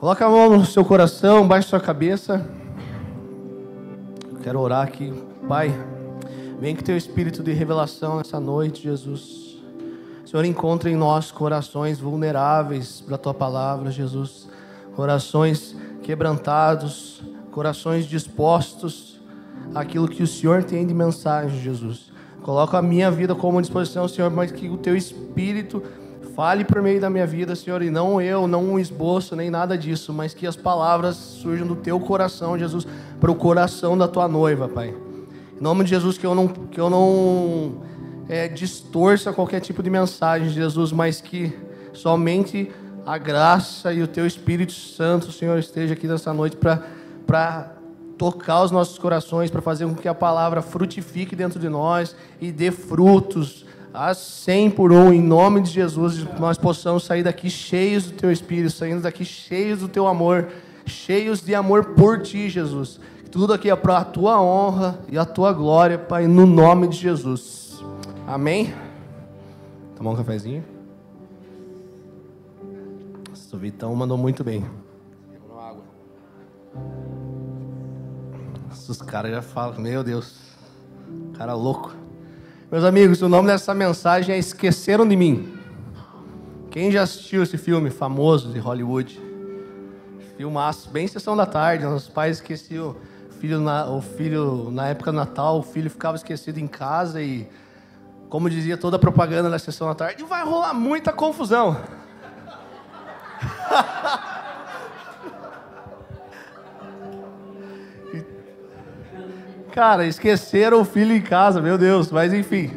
Coloca a mão no seu coração, baixe sua cabeça. Quero orar aqui. Pai, vem que teu espírito de revelação nessa noite, Jesus. Senhor, encontra em nós corações vulneráveis para a tua palavra, Jesus. Corações quebrantados, corações dispostos àquilo que o Senhor tem de mensagem, Jesus. Coloca a minha vida como disposição, Senhor, mas que o teu espírito Fale por meio da minha vida, Senhor, e não eu, não um esboço, nem nada disso, mas que as palavras surjam do teu coração, Jesus, para o coração da tua noiva, Pai. Em nome de Jesus, que eu não, que eu não é, distorça qualquer tipo de mensagem, Jesus, mas que somente a graça e o teu Espírito Santo, Senhor, esteja aqui nessa noite para tocar os nossos corações, para fazer com que a palavra frutifique dentro de nós e dê frutos a 100 por um, em nome de Jesus, nós possamos sair daqui cheios do Teu Espírito, saindo daqui cheios do Teu amor, cheios de amor por Ti, Jesus. Tudo aqui é para a Tua honra e a Tua glória, Pai, no nome de Jesus. Amém? Tomar um cafezinho? O Vitão mandou muito bem. Os caras já falam, meu Deus, cara louco. Meus amigos, o nome dessa mensagem é Esqueceram de Mim. Quem já assistiu esse filme famoso de Hollywood? Filmaço, bem sessão da tarde. Os pais esqueciam o filho, na, o filho na época do Natal, o filho ficava esquecido em casa e, como dizia toda a propaganda da sessão da tarde, vai rolar muita confusão. Cara, esqueceram o filho em casa, meu Deus, mas enfim.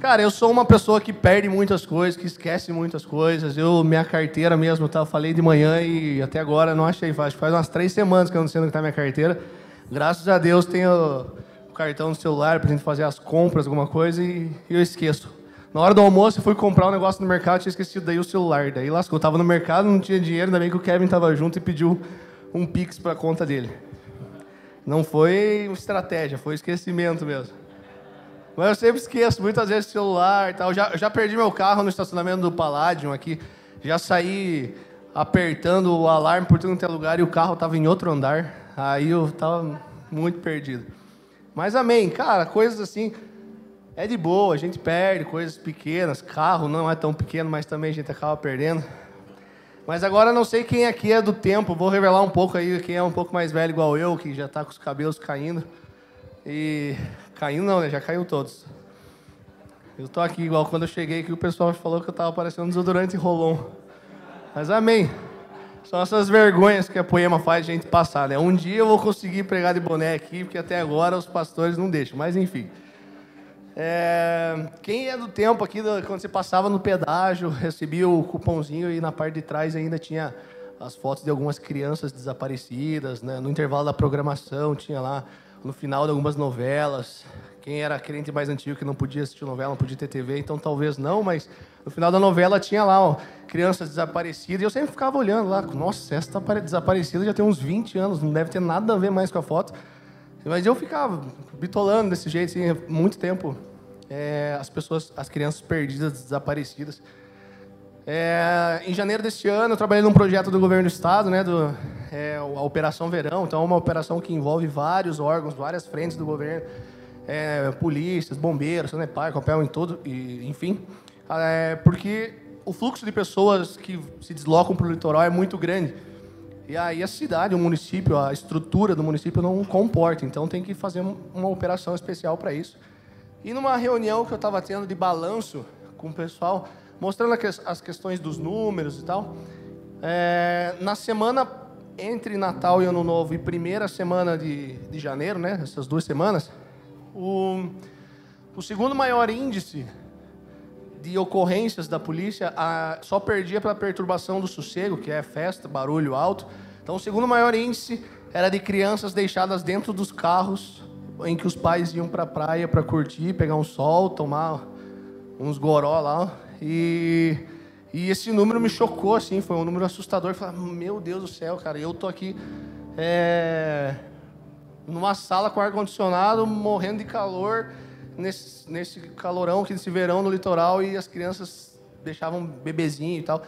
Cara, eu sou uma pessoa que perde muitas coisas, que esquece muitas coisas. Eu, minha carteira mesmo, tá, eu falei de manhã e até agora não achei. Que faz umas três semanas que eu não sei onde está minha carteira. Graças a Deus tenho o cartão no celular para gente fazer as compras, alguma coisa, e, eu esqueço. Na hora do almoço, eu fui comprar um negócio no mercado, tinha esquecido daí o celular. Daí lascou, eu tava no mercado, não tinha dinheiro, ainda bem que o Kevin tava junto e pediu um Pix para a conta dele. Não foi estratégia, foi esquecimento mesmo. Mas eu sempre esqueço, muitas vezes celular e tal. Já, já perdi meu carro no estacionamento do Palladium aqui. Já saí apertando o alarme por tudo quanto é lugar e o carro estava em outro andar. Aí eu estava muito perdido. Mas amém, cara, coisas assim é de boa, a gente perde coisas pequenas. Carro não é tão pequeno, mas também a gente acaba perdendo. Mas agora não sei quem aqui é do tempo, vou revelar um pouco aí, quem é um pouco mais velho igual eu, que já está com os cabelos caindo. E. Caindo não, né? Já caiu todos. Eu estou aqui igual quando eu cheguei aqui, o pessoal falou que eu estava parecendo desodorante Rolon. Mas amém. São essas vergonhas que a poema faz a gente passar, né? Um dia eu vou conseguir pregar de boné aqui, porque até agora os pastores não deixam. Mas enfim. É, quem é do tempo aqui, quando você passava no pedágio, recebia o cupomzinho e na parte de trás ainda tinha as fotos de algumas crianças desaparecidas, né? no intervalo da programação tinha lá, no final de algumas novelas. Quem era crente mais antigo que não podia assistir novela, não podia ter TV, então talvez não, mas no final da novela tinha lá ó, crianças desaparecidas e eu sempre ficava olhando lá, nossa, essa está desaparecida já tem uns 20 anos, não deve ter nada a ver mais com a foto. Mas eu ficava bitolando desse jeito, assim, muito tempo. É, as pessoas, as crianças perdidas, desaparecidas. É, em janeiro deste ano, eu trabalhei num projeto do governo do estado, né, do, é, a Operação Verão. Então, é uma operação que envolve vários órgãos, várias frentes do governo, é, polícias, bombeiros, Sanepar, Copel, em todo, e, enfim, é, porque o fluxo de pessoas que se deslocam para o litoral é muito grande. E aí a cidade, o município, a estrutura do município não comporta, então tem que fazer uma operação especial para isso. E numa reunião que eu estava tendo de balanço com o pessoal, mostrando as questões dos números e tal, é, na semana entre Natal e Ano Novo e primeira semana de, de janeiro, né, essas duas semanas, o, o segundo maior índice de ocorrências da polícia a, só perdia pela perturbação do sossego, que é festa, barulho alto. Então, o segundo maior índice era de crianças deixadas dentro dos carros em que os pais iam para a praia para curtir, pegar um sol, tomar uns goró lá. E, e esse número me chocou, assim, foi um número assustador. Eu falei, meu Deus do céu, cara, eu tô aqui é, numa sala com ar-condicionado, morrendo de calor nesse, nesse calorão, nesse verão no litoral, e as crianças deixavam bebezinho e tal.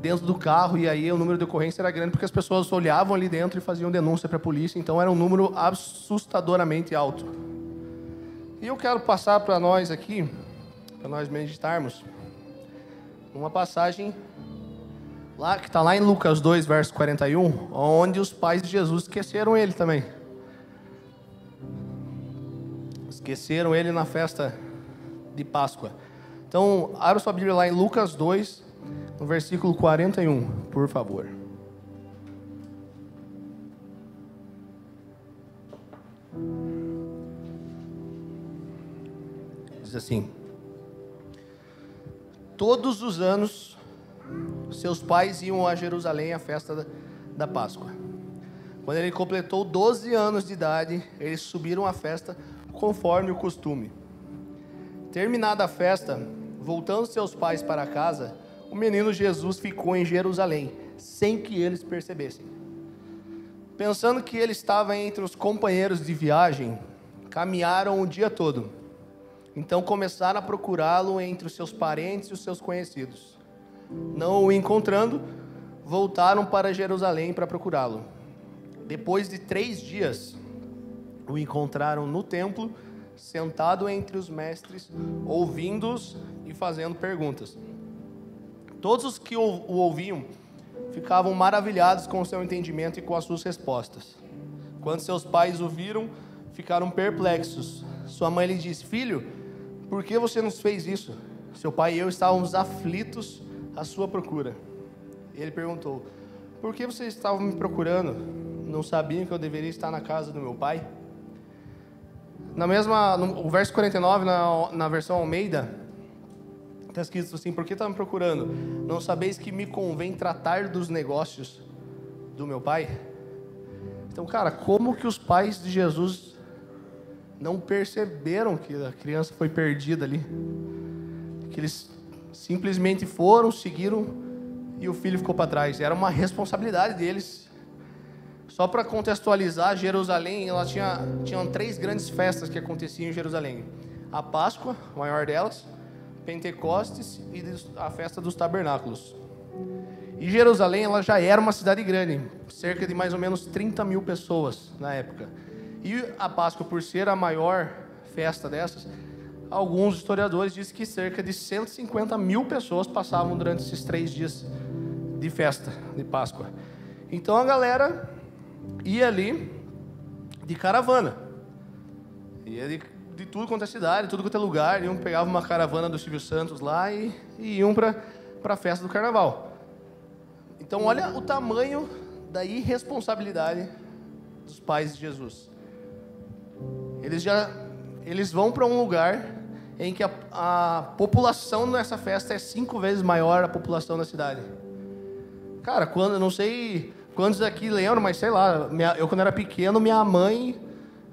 dentro do carro e aí o número de ocorrência era grande porque as pessoas olhavam ali dentro e faziam denúncia para a polícia, então era um número assustadoramente alto. E eu quero passar para nós aqui, para nós meditarmos, uma passagem lá que está lá em Lucas 2, verso 41, onde os pais de Jesus esqueceram ele também. Esqueceram ele na festa de Páscoa. Então, abra sua Bíblia lá em Lucas 2, no versículo 41, por favor. Diz assim: Todos os anos, seus pais iam a Jerusalém à festa da, Páscoa. Quando ele completou 12 anos de idade, eles subiram à festa conforme o costume. Terminada a festa, voltando seus pais para casa, o menino Jesus ficou em Jerusalém, sem que eles percebessem. Pensando que ele estava entre os companheiros de viagem, caminharam o dia todo. Então começaram a procurá-lo entre os seus parentes e os seus conhecidos. Não o encontrando, voltaram para Jerusalém para procurá-lo. Depois de três dias, o encontraram no templo, sentado entre os mestres, ouvindo-os e fazendo perguntas. Todos os que o ouviam ficavam maravilhados com o seu entendimento e com as suas respostas. Quando seus pais o viram, ficaram perplexos. Sua mãe lhe disse: Filho, por que você nos fez isso? Seu pai e eu estávamos aflitos à sua procura. Ele perguntou: Por que vocês estavam me procurando? Não sabiam que eu deveria estar na casa do meu pai? Na mesma, no, o verso 49, na, na versão Almeida, Está escrito assim: Por que está me procurando? Não sabeis que me convém tratar dos negócios do meu pai? Então, cara, como que os pais de Jesus não perceberam que a criança foi perdida ali? Que eles simplesmente foram, seguiram e o filho ficou para trás. Era uma responsabilidade deles. Só para contextualizar, Jerusalém, ela tinha tinham três grandes festas que aconteciam em Jerusalém. A Páscoa, a maior delas, Pentecostes e a festa dos tabernáculos. E Jerusalém ela já era uma cidade grande, cerca de mais ou menos 30 mil pessoas na época. E a Páscoa, por ser a maior festa dessas, alguns historiadores dizem que cerca de 150 mil pessoas passavam durante esses três dias de festa de Páscoa. Então a galera ia ali de caravana, ia de de tudo quanto é cidade, tudo quanto é lugar. Iam pegavam uma caravana do Silvio Santos lá e, e iam para a festa do carnaval. Então, olha o tamanho da irresponsabilidade dos pais de Jesus. Eles já eles vão para um lugar em que a, a população nessa festa é cinco vezes maior a população da cidade. Cara, quando não sei quantos aqui lembram, mas sei lá, minha, eu quando era pequeno, minha mãe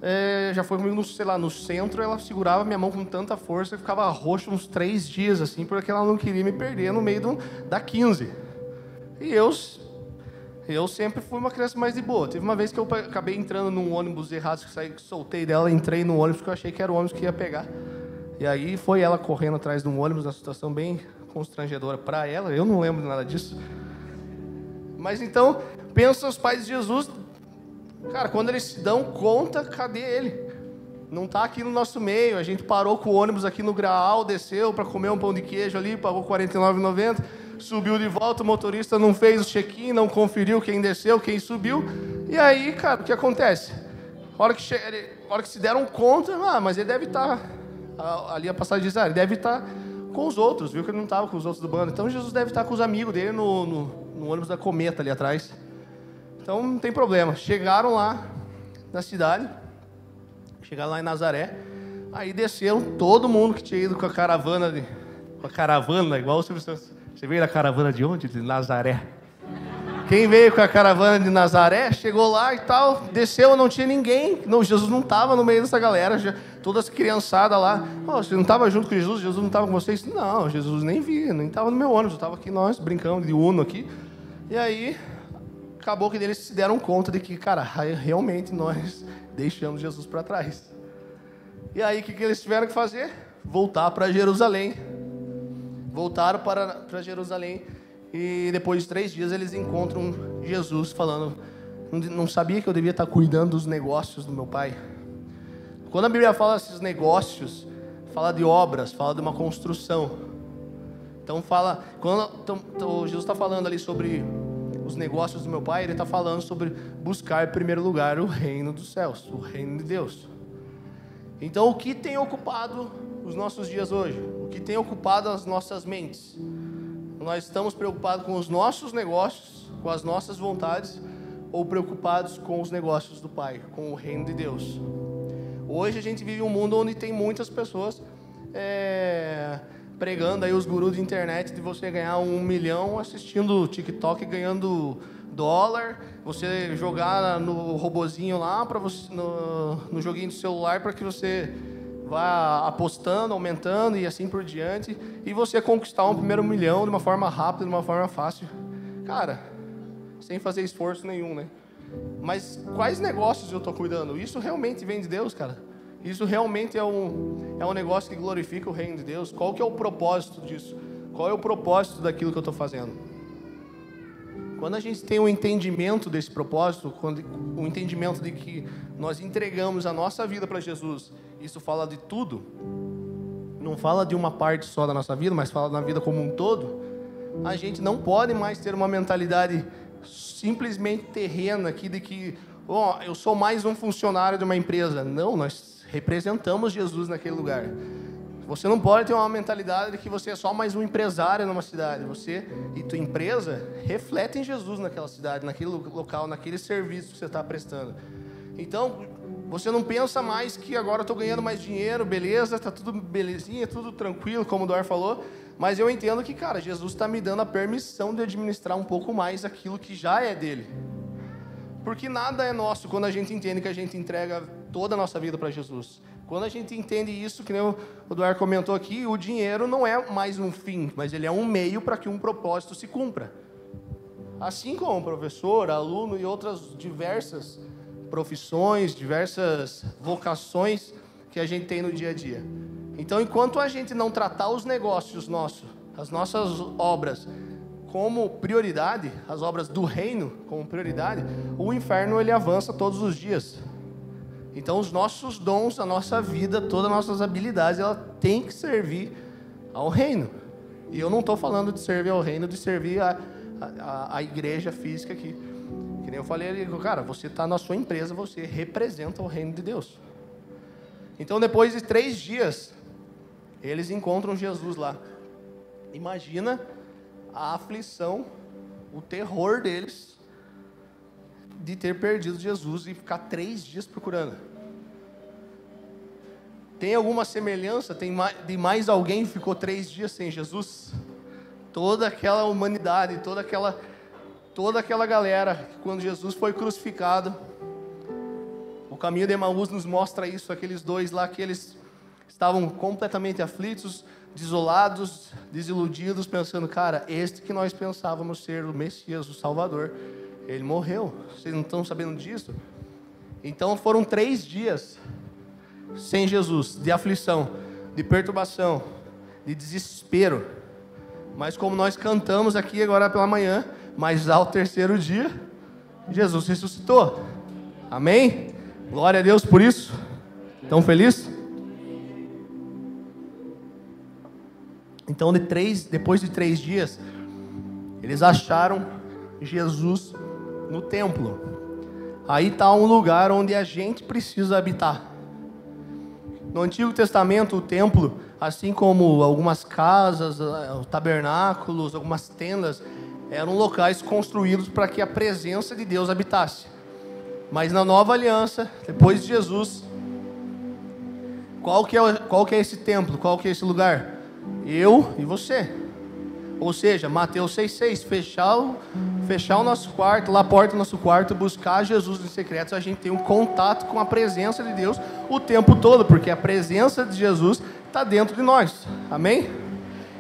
é, já foi comigo, no, sei lá, no centro, ela segurava minha mão com tanta força que ficava roxo uns três dias, assim, porque ela não queria me perder no meio do, da 15. E eu, eu sempre fui uma criança mais de boa. Teve uma vez que eu acabei entrando num ônibus errado, que saí, soltei dela, entrei no ônibus, porque eu achei que era o ônibus que ia pegar. E aí foi ela correndo atrás de um ônibus, uma situação bem constrangedora para ela, eu não lembro nada disso. Mas então, pensa os pais de Jesus Cara, quando eles se dão conta, cadê ele? Não está aqui no nosso meio. A gente parou com o ônibus aqui no Graal, desceu para comer um pão de queijo ali, pagou R$ 49,90, subiu de volta, o motorista não fez o check-in, não conferiu quem desceu, quem subiu. E aí, cara, o que acontece? A hora que, che... hora que se deram conta, ah, mas ele deve estar. Tá... Ali a passagem diz, ah, ele deve estar tá com os outros, viu que ele não estava com os outros do bando. Então Jesus deve estar com os amigos dele no, no, no ônibus da cometa ali atrás. Então não tem problema. Chegaram lá na cidade, chegaram lá em Nazaré, aí desceram todo mundo que tinha ido com a caravana, de, com a caravana, igual o. Você veio da caravana de onde? De Nazaré. Quem veio com a caravana de Nazaré, chegou lá e tal, desceu, não tinha ninguém. Não, Jesus não estava no meio dessa galera, já, todas criançadas lá. Oh, você não estava junto com Jesus? Jesus não estava com vocês? Não, Jesus nem via, nem estava no meu ônibus, estava aqui nós brincando de Uno aqui. E aí, acabou que eles se deram conta de que, cara, realmente nós deixamos Jesus para trás. E aí, o que, que eles tiveram que fazer? Voltar para Jerusalém. Voltaram para, para Jerusalém. E depois de três dias eles encontram Jesus falando: Não sabia que eu devia estar cuidando dos negócios do meu pai? Quando a Bíblia fala esses negócios, fala de obras, fala de uma construção. Então fala, quando então, então Jesus está falando ali sobre os negócios do meu pai, ele está falando sobre buscar em primeiro lugar o reino dos céus, o reino de Deus. Então, o que tem ocupado os nossos dias hoje? O que tem ocupado as nossas mentes? Nós estamos preocupados com os nossos negócios, com as nossas vontades, ou preocupados com os negócios do Pai, com o reino de Deus? Hoje a gente vive um mundo onde tem muitas pessoas é, pregando aí os gurus de internet de você ganhar um milhão assistindo TikTok ganhando dólar, você jogar no robozinho lá para no, no joguinho do celular para que você vá apostando, aumentando e assim por diante, e você conquistar um primeiro milhão de uma forma rápida, de uma forma fácil. Cara, sem fazer esforço nenhum, né? Mas quais negócios eu estou cuidando? Isso realmente vem de Deus, cara? Isso realmente é um, é um negócio que glorifica o reino de Deus? Qual que é o propósito disso? Qual é o propósito daquilo que eu estou fazendo? Quando a gente tem um entendimento desse propósito, quando, o um entendimento de que nós entregamos a nossa vida para Jesus, isso fala de tudo, não fala de uma parte só da nossa vida, mas fala da vida como um todo, a gente não pode mais ter uma mentalidade simplesmente terrena aqui de que, ó, oh, eu sou mais um funcionário de uma empresa. Não, nós representamos Jesus naquele lugar. Você não pode ter uma mentalidade de que você é só mais um empresário numa cidade. Você e tua empresa refletem Jesus naquela cidade, naquele local, naquele serviço que você está prestando. Então, você não pensa mais que agora estou ganhando mais dinheiro, beleza, está tudo belezinha, tudo tranquilo, como o Dor falou. Mas eu entendo que, cara, Jesus está me dando a permissão de administrar um pouco mais aquilo que já é dele. Porque nada é nosso quando a gente entende que a gente entrega toda a nossa vida para Jesus. Quando a gente entende isso, que nem o Eduardo comentou aqui, o dinheiro não é mais um fim, mas ele é um meio para que um propósito se cumpra. Assim como professor, aluno e outras diversas profissões, diversas vocações que a gente tem no dia a dia. Então, enquanto a gente não tratar os negócios nossos, as nossas obras como prioridade, as obras do reino como prioridade, o inferno ele avança todos os dias. Então, os nossos dons, a nossa vida, todas as nossas habilidades, ela tem que servir ao reino. E eu não estou falando de servir ao reino, de servir a, a, a igreja física aqui. Que nem eu falei ali, cara, você está na sua empresa, você representa o reino de Deus. Então, depois de três dias, eles encontram Jesus lá. Imagina a aflição, o terror deles de ter perdido Jesus e ficar três dias procurando. Tem alguma semelhança? Tem de mais alguém que ficou três dias sem Jesus? Toda aquela humanidade, toda aquela, toda aquela galera, quando Jesus foi crucificado, o caminho de Emaús nos mostra isso, aqueles dois lá que eles estavam completamente aflitos, desolados, desiludidos, pensando, cara, este que nós pensávamos ser o Messias, o Salvador, ele morreu. Vocês não estão sabendo disso? Então foram três dias sem Jesus, de aflição, de perturbação, de desespero. Mas como nós cantamos aqui agora pela manhã, mas ao terceiro dia, Jesus ressuscitou. Amém? Glória a Deus por isso. Estão felizes? Então, de três, depois de três dias, eles acharam Jesus no templo. Aí está um lugar onde a gente precisa habitar. No Antigo Testamento, o templo, assim como algumas casas, eh, tabernáculos, algumas tendas, eram locais construídos para que a presença de Deus habitasse. Mas na nova aliança, depois de Jesus, qual que é, qual que é esse templo? Qual que é esse lugar? Eu e você. Ou seja, Mateus 6,6, fechar, o, fechar o nosso quarto, lá a porta do nosso quarto, buscar Jesus em secreto, a gente tem um contato com a presença de Deus o tempo todo, porque a presença de Jesus está dentro de nós. Amém?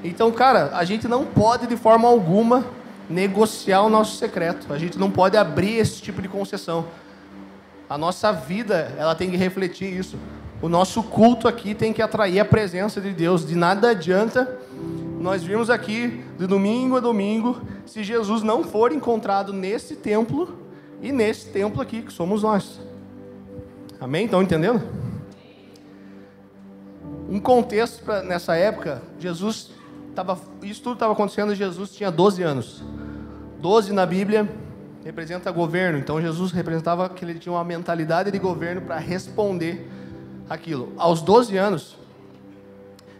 Então, cara, a gente não pode de forma alguma negociar o nosso secreto. A gente não pode abrir esse tipo de concessão. A nossa vida, ela tem que refletir isso. O nosso culto aqui tem que atrair a presença de Deus. De nada adianta nós vimos aqui, de domingo a domingo, se Jesus não for encontrado nesse templo e nesse templo aqui, que somos nós. Amém? Estão entendendo? Um contexto pra, nessa época, Jesus estava. Isso tudo estava acontecendo Jesus tinha 12 anos. 12 na Bíblia representa governo, então Jesus representava que ele tinha uma mentalidade de governo para responder aquilo. Aos 12 anos,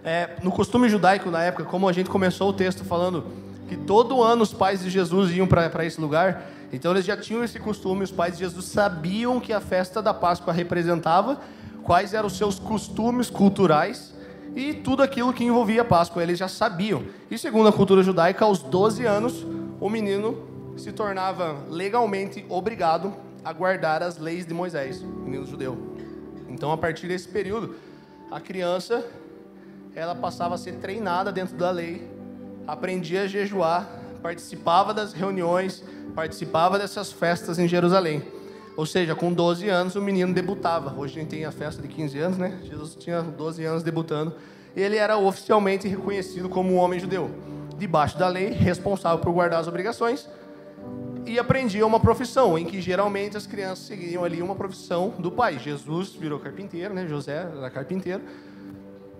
é, no costume judaico na época, como a gente começou o texto falando que todo ano os pais de Jesus iam para esse lugar, então eles já tinham esse costume, os pais de Jesus sabiam que a festa da Páscoa representava, quais eram os seus costumes culturais e tudo aquilo que envolvia a Páscoa, eles já sabiam. E segundo a cultura judaica, aos 12 anos, o menino se tornava legalmente obrigado a guardar as leis de Moisés, menino judeu. Então, a partir desse período, a criança ela passava a ser treinada dentro da lei, aprendia a jejuar, participava das reuniões, participava dessas festas em Jerusalém. Ou seja, com 12 anos o menino debutava. Hoje a gente tem a festa de 15 anos, né? Jesus tinha 12 anos debutando. Ele era oficialmente reconhecido como um homem judeu, debaixo da lei, responsável por guardar as obrigações, e aprendia uma profissão, em que geralmente as crianças seguiam ali uma profissão do pai. Jesus virou carpinteiro, né? José era carpinteiro,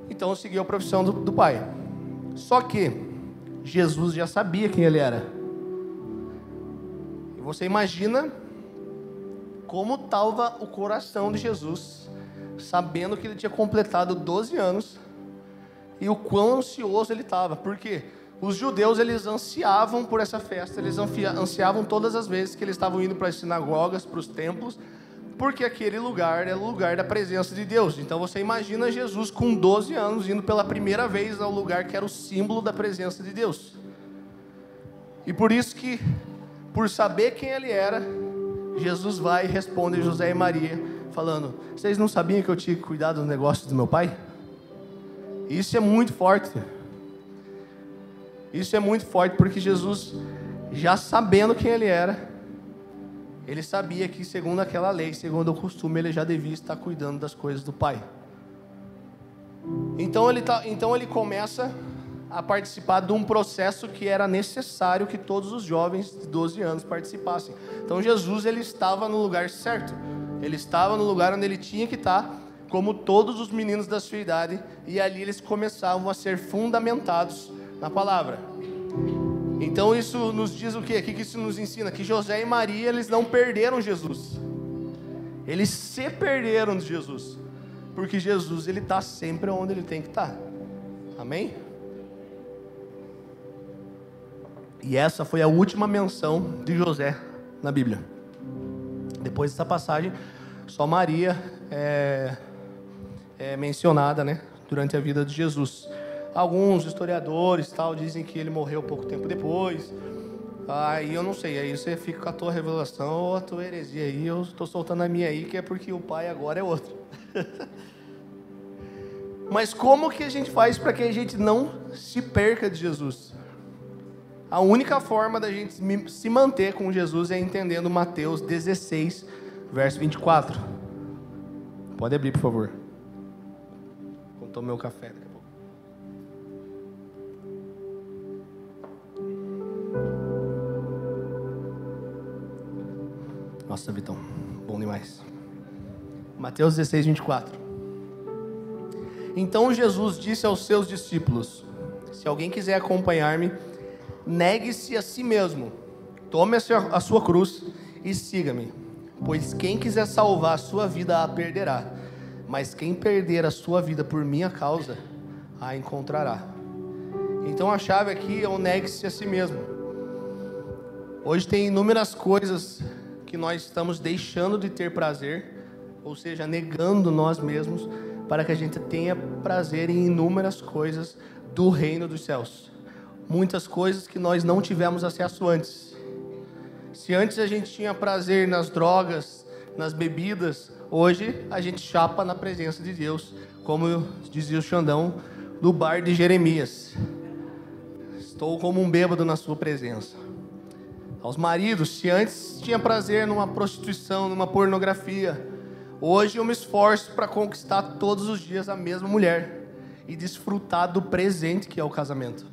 então seguiu a profissão do, do pai. Só que Jesus já sabia quem ele era. E você imagina como estava o coração de Jesus, sabendo que ele tinha completado 12 anos e o quão ansioso ele estava. Por quê? Os judeus eles ansiavam por essa festa, eles ansiavam todas as vezes que eles estavam indo para as sinagogas, para os templos, porque aquele lugar é o lugar da presença de Deus. Então você imagina Jesus com 12 anos indo pela primeira vez ao lugar que era o símbolo da presença de Deus. E por isso que, por saber quem ele era, Jesus vai e responde José e Maria, falando: Vocês não sabiam que eu tinha que cuidar dos negócios do meu pai? Isso é muito forte. Isso é muito forte porque Jesus, já sabendo quem ele era, ele sabia que, segundo aquela lei, segundo o costume, ele já devia estar cuidando das coisas do Pai. Então ele, tá, então ele começa a participar de um processo que era necessário que todos os jovens de 12 anos participassem. Então Jesus ele estava no lugar certo. Ele estava no lugar onde ele tinha que estar, como todos os meninos da sua idade, e ali eles começavam a ser fundamentados na palavra. Então isso nos diz o quê? O que isso nos ensina? Que José e Maria eles não perderam Jesus. Eles se perderam de Jesus. Porque Jesus ele está sempre onde ele tem que estar. Tá. Amém? E essa foi a última menção de José na Bíblia. Depois dessa passagem, só Maria é, é mencionada, né, durante a vida de Jesus. Alguns historiadores tal dizem que ele morreu pouco tempo depois. Aí eu não sei, aí você fica com a tua revelação ou a tua heresia aí. Eu estou soltando a minha aí, que é porque o pai agora é outro. Mas como que a gente faz para que a gente não se perca de Jesus? A única forma da gente se manter com Jesus é entendendo Mateus 16, verso 24. Pode abrir, por favor. Contou meu café. Nossa, Vitão, bom demais. Mateus 16, 24. Então Jesus disse aos seus discípulos: Se alguém quiser acompanhar-me, negue-se a si mesmo, tome a sua cruz e siga-me. Pois quem quiser salvar a sua vida a perderá, mas quem perder a sua vida por minha causa a encontrará. Então a chave aqui é o negue-se a si mesmo. Hoje tem inúmeras coisas que nós estamos deixando de ter prazer, ou seja, negando nós mesmos, para que a gente tenha prazer em inúmeras coisas do reino dos céus. Muitas coisas que nós não tivemos acesso antes. Se antes a gente tinha prazer nas drogas, nas bebidas, hoje a gente chapa na presença de Deus, como dizia o Xandão do bar de Jeremias. Estou como um bêbado na sua presença aos maridos, se antes tinha prazer numa prostituição, numa pornografia, hoje eu me esforço para conquistar todos os dias a mesma mulher e desfrutar do presente que é o casamento.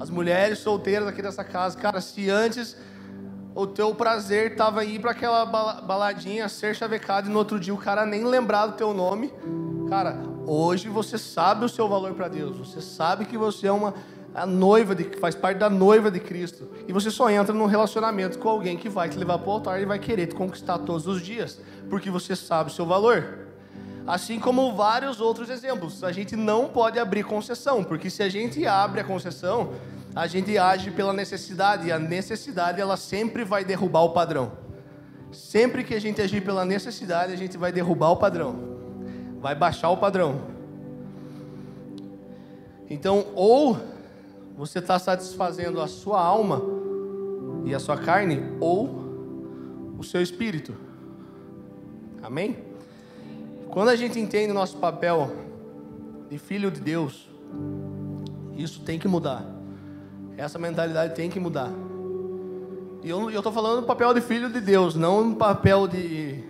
As mulheres solteiras aqui dessa casa, cara, se antes o teu prazer estava ir para aquela baladinha, ser chavecado e no outro dia o cara nem lembrar do teu nome, cara, hoje você sabe o seu valor para Deus. Você sabe que você é uma a noiva de, faz parte da noiva de Cristo. E você só entra num relacionamento com alguém que vai te levar para o altar e vai querer te conquistar todos os dias, porque você sabe o seu valor. Assim como vários outros exemplos. A gente não pode abrir concessão, porque se a gente abre a concessão, a gente age pela necessidade, e a necessidade ela sempre vai derrubar o padrão. Sempre que a gente agir pela necessidade, a gente vai derrubar o padrão, vai baixar o padrão. Então, ou você está satisfazendo a sua alma e a sua carne, ou o seu espírito. Amém? Quando a gente entende o nosso papel de filho de Deus, isso tem que mudar. Essa mentalidade tem que mudar. E eu estou falando do papel de filho de Deus, não um papel de,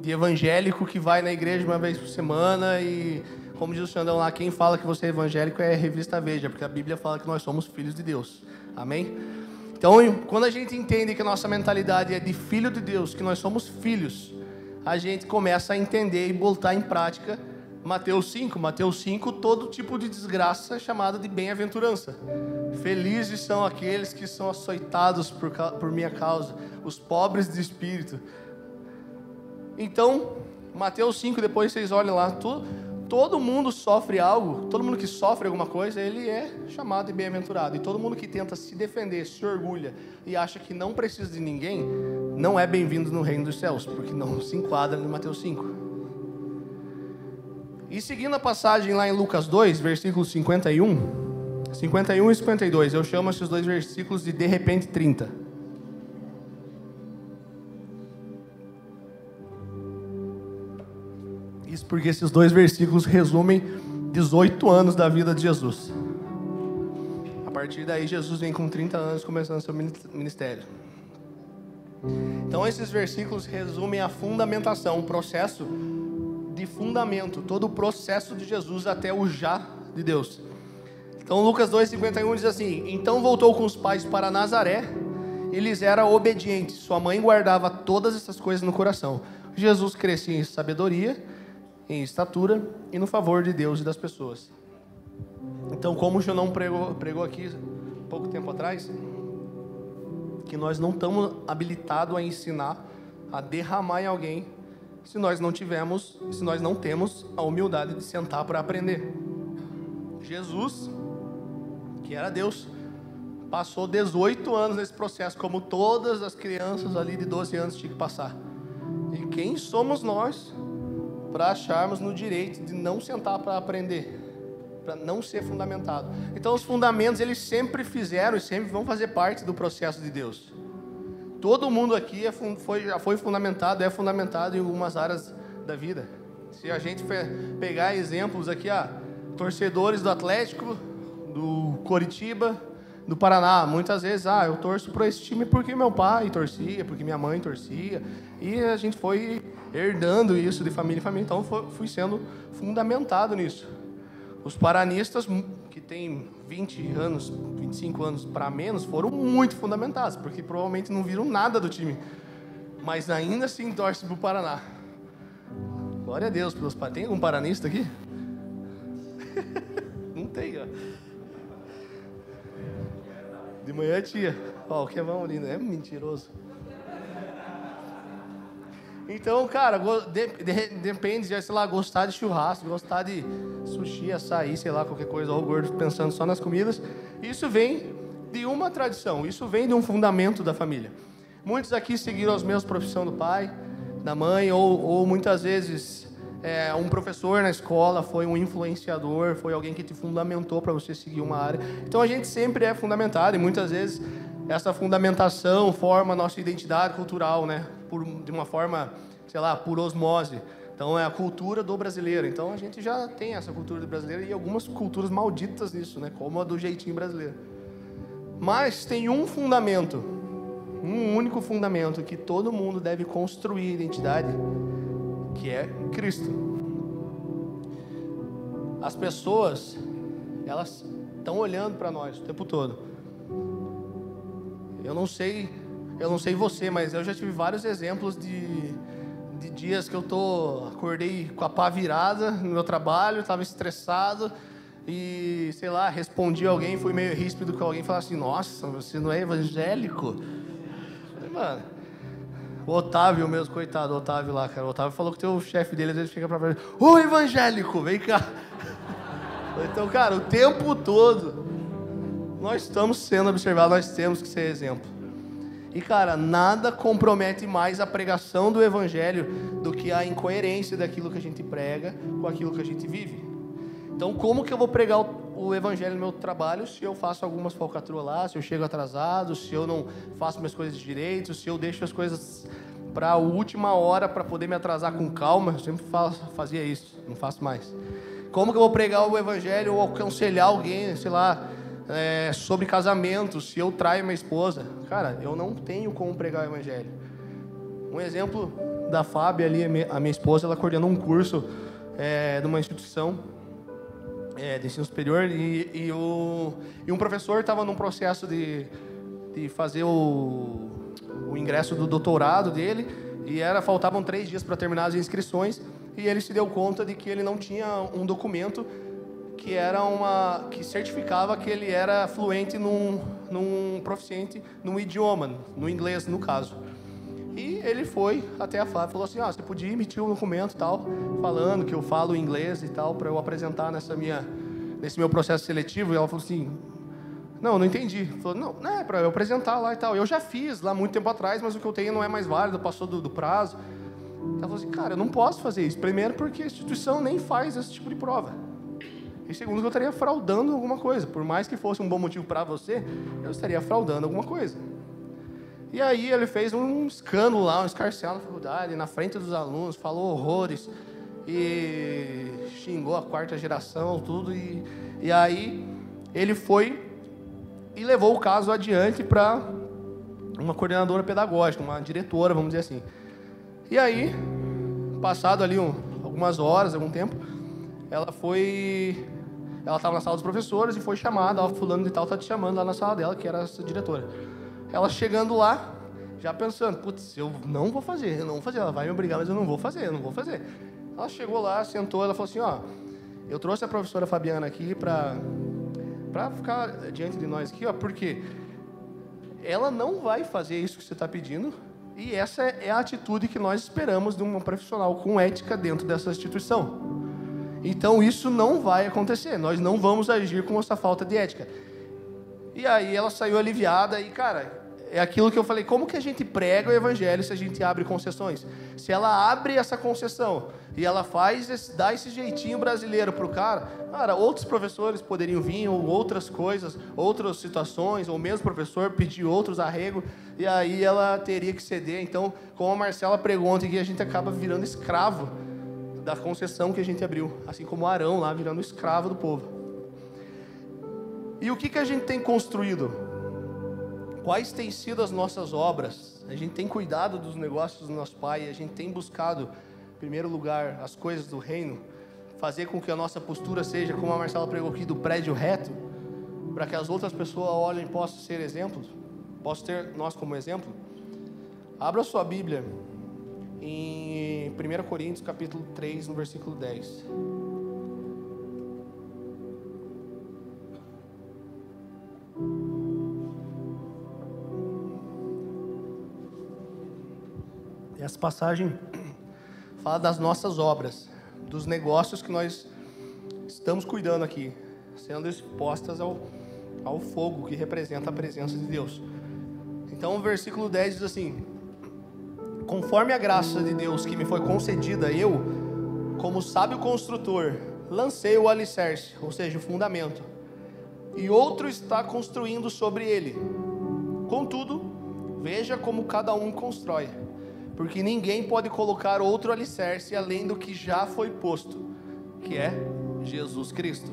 de evangélico que vai na igreja uma vez por semana e, como diz o Xandão lá, quem fala que você é evangélico é revista Veja, porque a Bíblia fala que nós somos filhos de Deus. Amém? Então, quando a gente entende que a nossa mentalidade é de filho de Deus, que nós somos filhos, a gente começa a entender e botar em prática Mateus 5. Mateus 5, todo tipo de desgraça é chamada de bem-aventurança. Felizes são aqueles que são açoitados por, por minha causa, os pobres de espírito. Então, Mateus 5, depois vocês olhem lá, tudo todo mundo sofre algo, todo mundo que sofre alguma coisa, ele é chamado de bem-aventurado. E todo mundo que tenta se defender, se orgulha e acha que não precisa de ninguém, não é bem-vindo no reino dos céus, porque não se enquadra no Mateus 5. E seguindo a passagem lá em Lucas 2, versículos 51, 51 e 52, eu chamo esses dois versículos de de repente 30. Isso porque esses dois versículos resumem 18 anos da vida de Jesus. A partir daí, Jesus vem com 30 anos começando seu ministério. Então, esses versículos resumem a fundamentação, o processo de fundamento, todo o processo de Jesus até o já de Deus. Então, Lucas 2,51 diz assim: Então voltou com os pais para Nazaré, e lhes era obediente. Sua mãe guardava todas essas coisas no coração. Jesus crescia em sabedoria em estatura e no favor de Deus e das pessoas. Então, como o Jonão pregou, pregou aqui pouco tempo atrás, que nós não estamos habilitados a ensinar, a derramar em alguém, se nós não tivermos, se nós não temos a humildade de sentar para aprender. Jesus, que era Deus, passou 18 anos nesse processo, como todas as crianças ali de 12 anos tinham que passar. E quem somos nós para acharmos no direito de não sentar para aprender, para não ser fundamentado. Então, os fundamentos eles sempre fizeram e sempre vão fazer parte do processo de Deus. Todo mundo aqui é, foi, já foi fundamentado, é fundamentado em algumas áreas da vida. Se a gente pegar exemplos aqui, ah, torcedores do Atlético, do Coritiba, do Paraná. Muitas vezes, ah, eu torço para esse time porque meu pai torcia, porque minha mãe torcia. E a gente foi herdando isso de família em família. Então, fui sendo fundamentado nisso. Os paranistas, que têm 20 anos, 25 anos para menos, foram muito fundamentados, porque provavelmente não viram nada do time. Mas ainda assim torcem para o Paraná. Glória a Deus pelos Tem algum paranista aqui? não tem, ó. De manhã tia. Ó, o que ali, né? É mentiroso. Então, cara, de, de, depende, sei lá, gostar de churrasco, gostar de sushi, açaí, sei lá, qualquer coisa, ou gordo pensando só nas comidas. Isso vem de uma tradição, isso vem de um fundamento da família. Muitos aqui seguiram as mesmas profissões do pai, da mãe, ou, ou muitas vezes é, um professor na escola foi um influenciador, foi alguém que te fundamentou para você seguir uma área. Então a gente sempre é fundamentado e muitas vezes essa fundamentação forma a nossa identidade cultural, né? Por, de uma forma, sei lá, por osmose. Então é a cultura do brasileiro. Então a gente já tem essa cultura do brasileiro e algumas culturas malditas nisso, né? Como a do jeitinho brasileiro. Mas tem um fundamento, um único fundamento que todo mundo deve construir identidade que é Cristo. As pessoas, elas Estão olhando para nós o tempo todo. Eu não sei, eu não sei você, mas eu já tive vários exemplos de, de dias que eu tô acordei com a pá virada no meu trabalho, estava estressado e sei lá, respondi alguém, fui meio ríspido com alguém, falou assim: "Nossa, você não é evangélico?" Falei, mano, o Otávio mesmo, coitado, o Otávio lá, cara. O Otávio falou que teu chefe dele às vezes fica pra ele, ô evangélico, vem cá. Então, cara, o tempo todo nós estamos sendo observados, nós temos que ser exemplo. E, cara, nada compromete mais a pregação do evangelho do que a incoerência daquilo que a gente prega com aquilo que a gente vive. Então, como que eu vou pregar o, evangelho no meu trabalho se eu faço algumas falcatruas lá, se eu chego atrasado, se eu não faço minhas coisas direito, se eu deixo as coisas para a última hora para poder me atrasar com calma? Eu sempre fazia isso, não faço mais. Como que eu vou pregar o evangelho ou aconselhar alguém, sei lá, é, sobre casamento, se eu traio minha esposa? Cara, eu não tenho como pregar o evangelho. Um exemplo da Fábia ali, a minha esposa, ela coordenou um curso é, de uma instituição é, de ensino superior e, e, o, e um professor estava num processo de, de fazer o, o ingresso do doutorado dele e era faltavam três dias para terminar as inscrições e ele se deu conta de que ele não tinha um documento que era uma que certificava que ele era fluente num, num proficiente num idioma, no inglês no caso. E ele foi até a Flávia e falou assim: ah, você podia emitir um documento tal, falando que eu falo inglês e tal, para eu apresentar nessa minha, nesse meu processo seletivo. E ela falou assim: não, não entendi. Falou: não, não é para eu apresentar lá e tal. Eu já fiz lá muito tempo atrás, mas o que eu tenho não é mais válido, passou do, do prazo. Ela falou assim: cara, eu não posso fazer isso. Primeiro, porque a instituição nem faz esse tipo de prova. E segundo, que eu estaria fraudando alguma coisa. Por mais que fosse um bom motivo para você, eu estaria fraudando alguma coisa. E aí ele fez um escândalo lá, um escarcel na faculdade, na frente dos alunos, falou horrores e xingou a quarta geração, tudo. E, e aí ele foi e levou o caso adiante para uma coordenadora pedagógica, uma diretora, vamos dizer assim. E aí, passado ali um, algumas horas, algum tempo, ela foi. Ela estava na sala dos professores e foi chamada, ó, fulano de tal tá te chamando lá na sala dela, que era essa diretora. Ela chegando lá, já pensando, putz, eu não vou fazer, eu não vou fazer. Ela vai me obrigar, mas eu não vou fazer, eu não vou fazer. Ela chegou lá, sentou, ela falou assim, ó, eu trouxe a professora Fabiana aqui para para ficar diante de nós aqui, ó, porque ela não vai fazer isso que você está pedindo, e essa é a atitude que nós esperamos de um profissional com ética dentro dessa instituição. Então isso não vai acontecer. Nós não vamos agir com essa falta de ética. E aí ela saiu aliviada e, cara, é aquilo que eu falei, como que a gente prega o evangelho se a gente abre concessões? Se ela abre essa concessão e ela faz, esse, dá esse jeitinho brasileiro pro cara, cara, outros professores poderiam vir, ou outras coisas, outras situações, ou mesmo professor pedir outros arregos, e aí ela teria que ceder. Então, como a Marcela pregou ontem, que a gente acaba virando escravo da concessão que a gente abriu, assim como Arão lá virando escravo do povo. E o que, que a gente tem construído? Quais têm sido as nossas obras? A gente tem cuidado dos negócios do nosso Pai, a gente tem buscado, em primeiro lugar, as coisas do reino, fazer com que a nossa postura seja, como a Marcela pregou aqui, do prédio reto, para que as outras pessoas olhem e possam ser exemplos, possam ter nós como exemplo. Abra sua Bíblia em 1 Coríntios capítulo 3, no versículo 10. Essa passagem fala das nossas obras, dos negócios que nós estamos cuidando aqui, sendo expostas ao, ao fogo que representa a presença de Deus. Então o versículo 10 diz assim: Conforme a graça de Deus que me foi concedida, eu, como sábio construtor, lancei o alicerce, ou seja, o fundamento, e outro está construindo sobre ele. Contudo, veja como cada um constrói porque ninguém pode colocar outro alicerce além do que já foi posto, que é Jesus Cristo.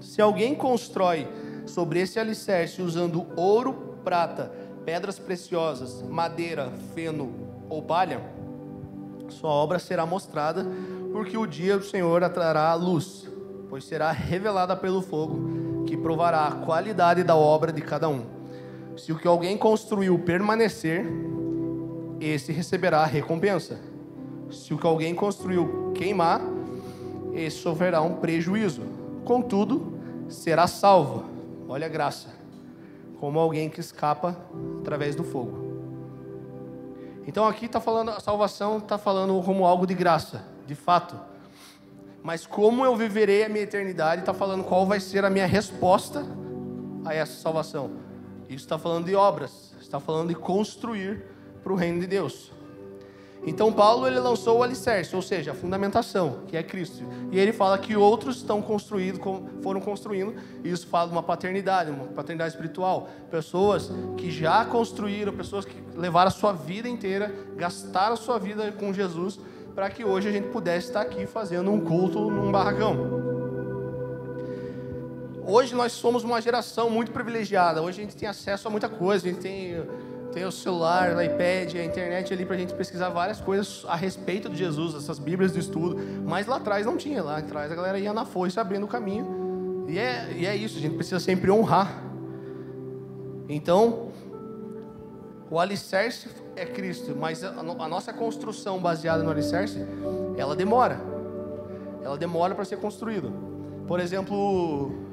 Se alguém constrói sobre esse alicerce usando ouro, prata, pedras preciosas, madeira, feno ou palha, sua obra será mostrada, porque o dia do Senhor atrará a luz, pois será revelada pelo fogo, que provará a qualidade da obra de cada um. Se o que alguém construiu permanecer, esse receberá a recompensa. Se o que alguém construiu queimar, esse sofrerá um prejuízo. Contudo, será salvo. Olha a graça. Como alguém que escapa através do fogo. Então aqui está falando, a salvação está falando como algo de graça, de fato. Mas como eu viverei a minha eternidade, está falando qual vai ser a minha resposta a essa salvação. Isso está falando de obras, está falando de construir para o reino de Deus. Então Paulo ele lançou o alicerce, ou seja, a fundamentação, que é Cristo. E ele fala que outros estão construídos, foram construindo, e isso fala de uma paternidade, uma paternidade espiritual. Pessoas que já construíram, pessoas que levaram a sua vida inteira, gastaram a sua vida com Jesus, para que hoje a gente pudesse estar aqui fazendo um culto num barracão. Hoje nós somos uma geração muito privilegiada. Hoje a gente tem acesso a muita coisa, a gente tem tem o celular, o iPad, a internet ali para a gente pesquisar várias coisas a respeito de Jesus, essas Bíblias de estudo. Mas lá atrás não tinha. Lá atrás a galera ia na foice abrindo o caminho. E é, e é isso, a gente precisa sempre honrar. Então, o alicerce é Cristo, mas a, a nossa construção baseada no alicerce, ela demora. Ela demora para ser construída. Por exemplo,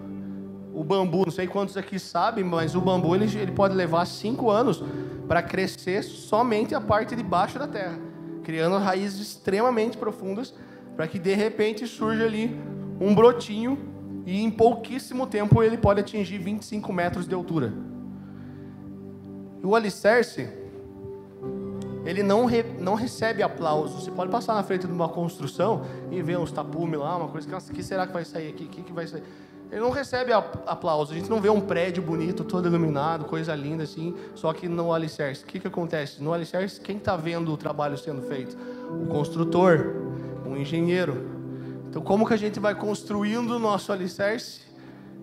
o bambu, não sei quantos aqui sabem, mas o bambu ele, ele pode levar cinco anos para crescer somente a parte de baixo da terra, criando raízes extremamente profundas, para que de repente surja ali um brotinho e em pouquíssimo tempo ele pode atingir 25 metros de altura. O alicerce, ele não, re, não recebe aplauso. Você pode passar na frente de uma construção e ver uns tapumes lá, uma coisa que, que será que vai sair aqui? O que, que vai sair? Ele não recebe aplauso. A gente não vê um prédio bonito, todo iluminado, coisa linda assim, só que no alicerce. O que, que acontece? No alicerce, quem está vendo o trabalho sendo feito? O construtor, o engenheiro. Então, como que a gente vai construindo o nosso alicerce?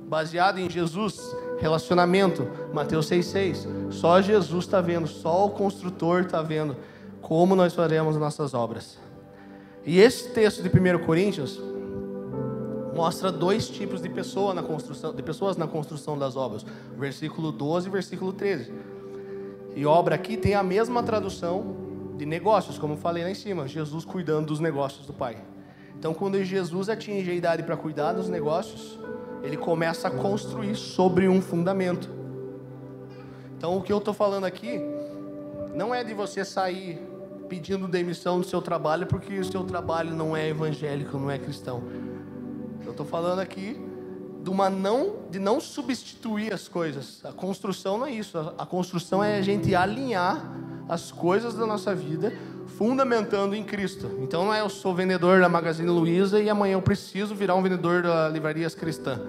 Baseado em Jesus, relacionamento, Mateus 6,6. Só Jesus está vendo, só o construtor está vendo como nós faremos nossas obras. E esse texto de 1 Coríntios mostra dois tipos de, pessoa na construção, de pessoas na construção das obras. Versículo 12 e versículo 13. E obra aqui tem a mesma tradução de negócios, como falei lá em cima, Jesus cuidando dos negócios do Pai. Então, quando Jesus atinge a idade para cuidar dos negócios, ele começa a construir sobre um fundamento. Então, o que eu estou falando aqui não é de você sair pedindo demissão do seu trabalho porque o seu trabalho não é evangélico, não é cristão. Estou falando aqui de uma não de não substituir as coisas. A construção não é isso. A construção é a gente alinhar as coisas da nossa vida fundamentando em Cristo. Então não é eu sou vendedor da Magazine Luiza e amanhã eu preciso virar um vendedor da Livrarias Cristã.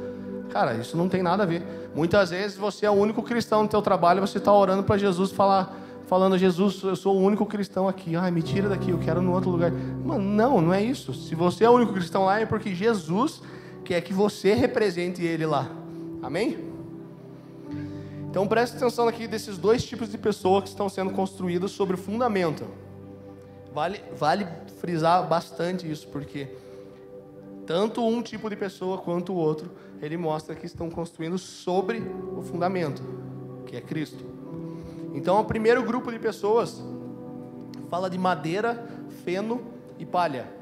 Cara, isso não tem nada a ver. Muitas vezes você é o único cristão no teu trabalho, você está orando para Jesus falar falando, Jesus, eu sou o único cristão aqui. Ai, me tira daqui, eu quero no outro lugar. Mano, não, não é isso. Se você é o único cristão lá, é porque Jesus quer que você represente ele lá. Amém? Então preste atenção aqui desses dois tipos de pessoas que estão sendo construídas sobre o fundamento. Vale, vale frisar bastante isso, porque tanto um tipo de pessoa quanto o outro, ele mostra que estão construindo sobre o fundamento, que é Cristo. Então, o primeiro grupo de pessoas fala de madeira, feno e palha.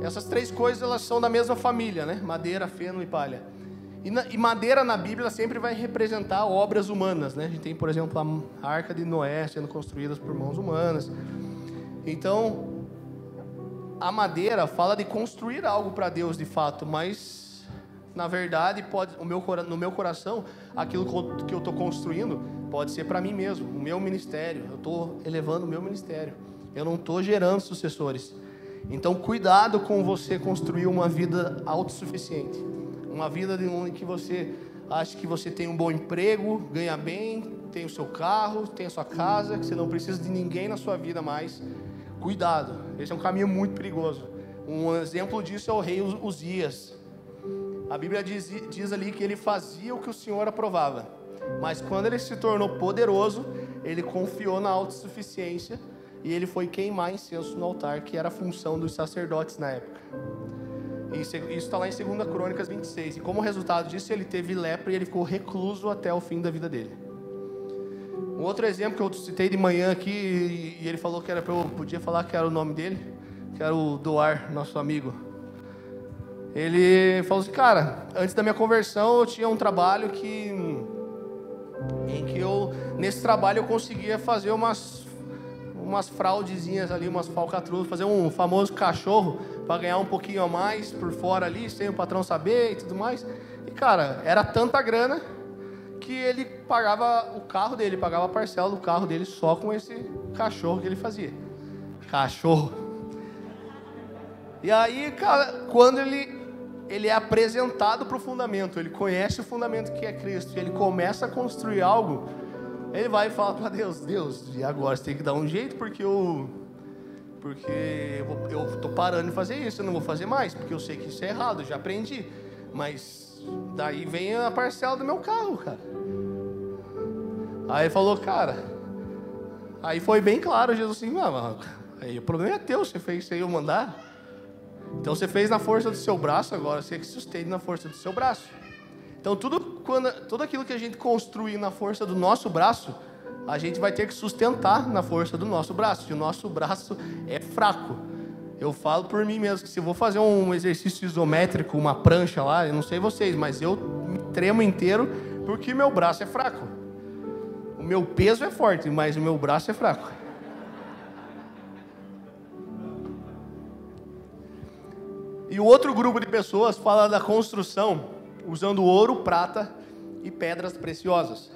Essas três coisas elas são da mesma família, né? Madeira, feno e palha. E, na, e, madeira na Bíblia sempre vai representar obras humanas, né? A gente tem, por exemplo, a Arca de Noé sendo construída por mãos humanas. Então, a madeira fala de construir algo para Deus de fato, mas na verdade, pode, o meu, no meu coração, aquilo que eu estou construindo pode ser para mim mesmo, o meu ministério. Eu estou elevando o meu ministério. Eu não estou gerando sucessores. Então, cuidado com você construir uma vida autossuficiente. Uma vida em que você acha que você tem um bom emprego, ganha bem, tem o seu carro, tem a sua casa, que você não precisa de ninguém na sua vida mais. Cuidado, esse é um caminho muito perigoso. Um exemplo disso é o rei Uzias. A Bíblia diz, diz ali que ele fazia o que o Senhor aprovava. Mas quando ele se tornou poderoso, ele confiou na autossuficiência e ele foi queimar incenso no altar, que era a função dos sacerdotes na época. Isso está lá em 2 Crônicas 26. E como resultado disso, ele teve lepra e ele ficou recluso até o fim da vida dele. Um outro exemplo que eu citei de manhã aqui, e ele falou que era eu podia falar que era o nome dele, que era o Doar, nosso amigo. Ele falou assim, cara, antes da minha conversão eu tinha um trabalho que em que eu nesse trabalho eu conseguia fazer umas umas fraudezinhas ali, umas falcatruas, fazer um famoso cachorro para ganhar um pouquinho a mais por fora ali, sem o patrão saber e tudo mais. E cara, era tanta grana que ele pagava o carro dele, pagava a parcela do carro dele só com esse cachorro que ele fazia. Cachorro. E aí, cara, quando ele ele é apresentado para o fundamento, ele conhece o fundamento que é Cristo, e ele começa a construir algo, ele vai e fala para Deus: Deus, e agora você tem que dar um jeito, porque eu. Porque eu estou parando de fazer isso, eu não vou fazer mais, porque eu sei que isso é errado, eu já aprendi. Mas daí vem a parcela do meu carro, cara. Aí ele falou, cara. Aí foi bem claro, Jesus assim, ah, aí o problema é teu, você fez sem eu mandar. Então você fez na força do seu braço, agora você que sustente na força do seu braço. Então tudo, quando, tudo aquilo que a gente construir na força do nosso braço, a gente vai ter que sustentar na força do nosso braço. E o nosso braço é fraco. Eu falo por mim mesmo que se eu vou fazer um exercício isométrico, uma prancha lá, eu não sei vocês, mas eu me tremo inteiro porque meu braço é fraco. O meu peso é forte, mas o meu braço é fraco. E o outro grupo de pessoas fala da construção usando ouro, prata e pedras preciosas.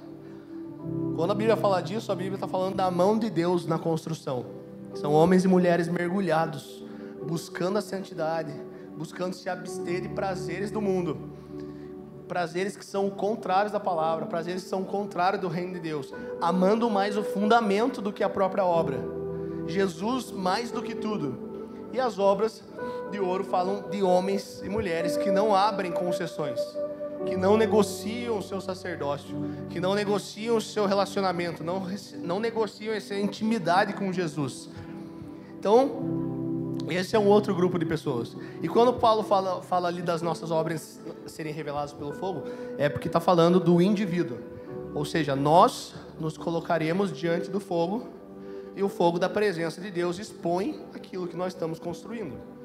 Quando a Bíblia fala disso, a Bíblia está falando da mão de Deus na construção. São homens e mulheres mergulhados, buscando a santidade, buscando se abster de prazeres do mundo. Prazeres que são contrários da palavra, prazeres que são contrários do reino de Deus, amando mais o fundamento do que a própria obra. Jesus mais do que tudo. E as obras de ouro falam de homens e mulheres que não abrem concessões, que não negociam o seu sacerdócio, que não negociam o seu relacionamento, não, não negociam essa intimidade com Jesus. Então, esse é um outro grupo de pessoas. E quando Paulo fala, fala ali das nossas obras serem reveladas pelo fogo, é porque está falando do indivíduo. Ou seja, nós nos colocaremos diante do fogo e o fogo da presença de Deus expõe aquilo que nós estamos construindo.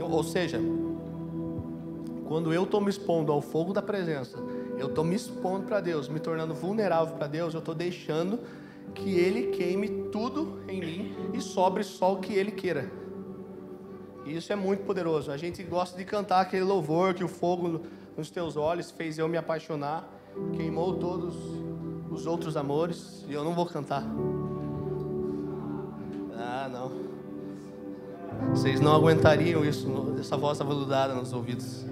Ou seja, quando eu estou me expondo ao fogo da presença, eu estou me expondo para Deus, me tornando vulnerável para Deus, eu estou deixando que Ele queime tudo em mim e sobre só o que Ele queira. E isso é muito poderoso. A gente gosta de cantar aquele louvor que o fogo nos teus olhos fez eu me apaixonar, queimou todos os outros amores, e eu não vou cantar. Ah, não. Vocês não aguentariam isso, essa voz aveludada nos ouvidos.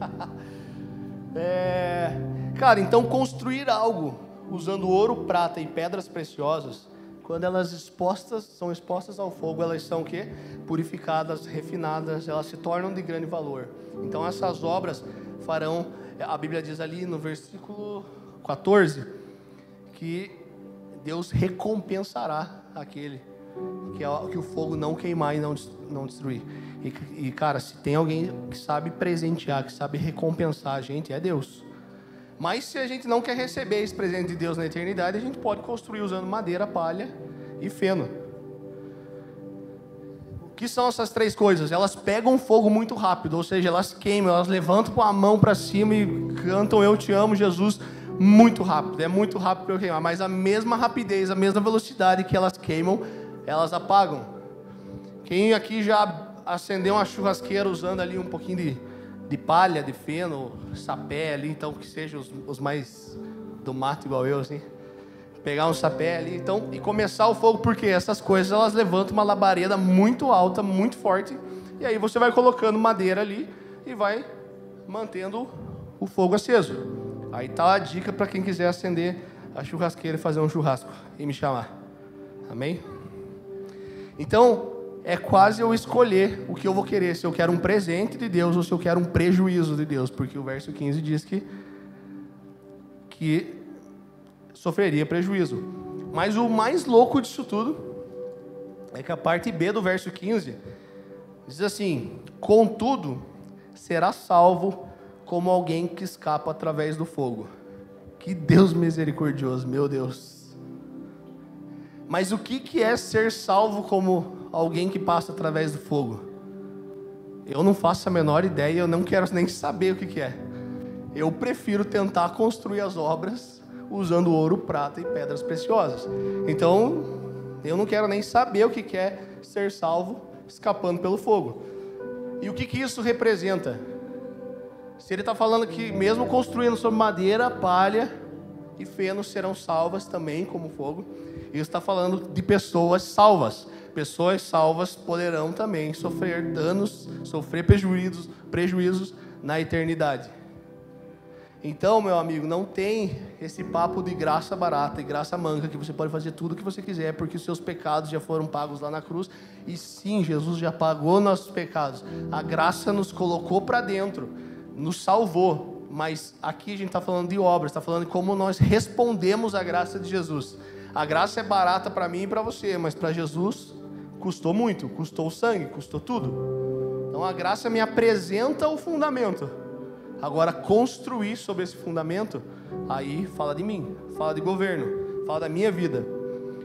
é, cara, então construir algo usando ouro, prata e pedras preciosas, quando elas expostas, são expostas ao fogo, elas são o quê? Purificadas, refinadas, elas se tornam de grande valor. Então essas obras farão, a Bíblia diz ali no versículo 14, que Deus recompensará aquele que, é, que o fogo não queimar e não, não destruir. E, e, cara, se tem alguém que sabe presentear, que sabe recompensar a gente, é Deus. Mas se a gente não quer receber esse presente de Deus na eternidade, a gente pode construir usando madeira, palha e feno. O que são essas três coisas? Elas pegam fogo muito rápido, ou seja, elas queimam, elas levantam com a mão para cima e cantam Eu te amo, Jesus, muito rápido. É muito rápido para eu queimar, mas a mesma rapidez, a mesma velocidade que elas queimam, elas apagam. Quem aqui já acendeu uma churrasqueira usando ali um pouquinho de, de palha, de feno, sapé ali, então que sejam os, os mais do mato igual eu, assim. Pegar um sapé ali, então, e começar o fogo, porque essas coisas elas levantam uma labareda muito alta, muito forte, e aí você vai colocando madeira ali e vai mantendo o fogo aceso. Aí tá a dica para quem quiser acender a churrasqueira e fazer um churrasco e me chamar. Amém? Então, é quase eu escolher o que eu vou querer, se eu quero um presente de Deus ou se eu quero um prejuízo de Deus, porque o verso 15 diz que, que sofreria prejuízo. Mas o mais louco disso tudo é que a parte B do verso 15 Diz assim: Contudo, será salvo como alguém que escapa através do fogo. Que Deus misericordioso, meu Deus. Mas o que, que é ser salvo como alguém que passa através do fogo? Eu não faço a menor ideia, eu não quero nem saber o que, que é. Eu prefiro tentar construir as obras usando ouro, prata e pedras preciosas. Então, eu não quero nem saber o que é ser salvo escapando pelo fogo. E o que, que isso representa? Se ele está falando que, mesmo construindo sobre madeira, palha e feno serão salvas também, como fogo, ele está falando de pessoas salvas. Pessoas salvas poderão também sofrer danos, sofrer prejuízos, prejuízos na eternidade. Então, meu amigo, não tem esse papo de graça barata e graça manca que você pode fazer tudo o que você quiser, porque os seus pecados já foram pagos lá na cruz. E sim, Jesus já pagou nossos pecados. A graça nos colocou para dentro, nos salvou. Mas aqui a gente está falando de obras, está falando de como nós respondemos à graça de Jesus. A graça é barata para mim e para você, mas para Jesus custou muito, custou sangue, custou tudo. Então a graça me apresenta o fundamento Agora, construir sobre esse fundamento, aí fala de mim, fala de governo, fala da minha vida.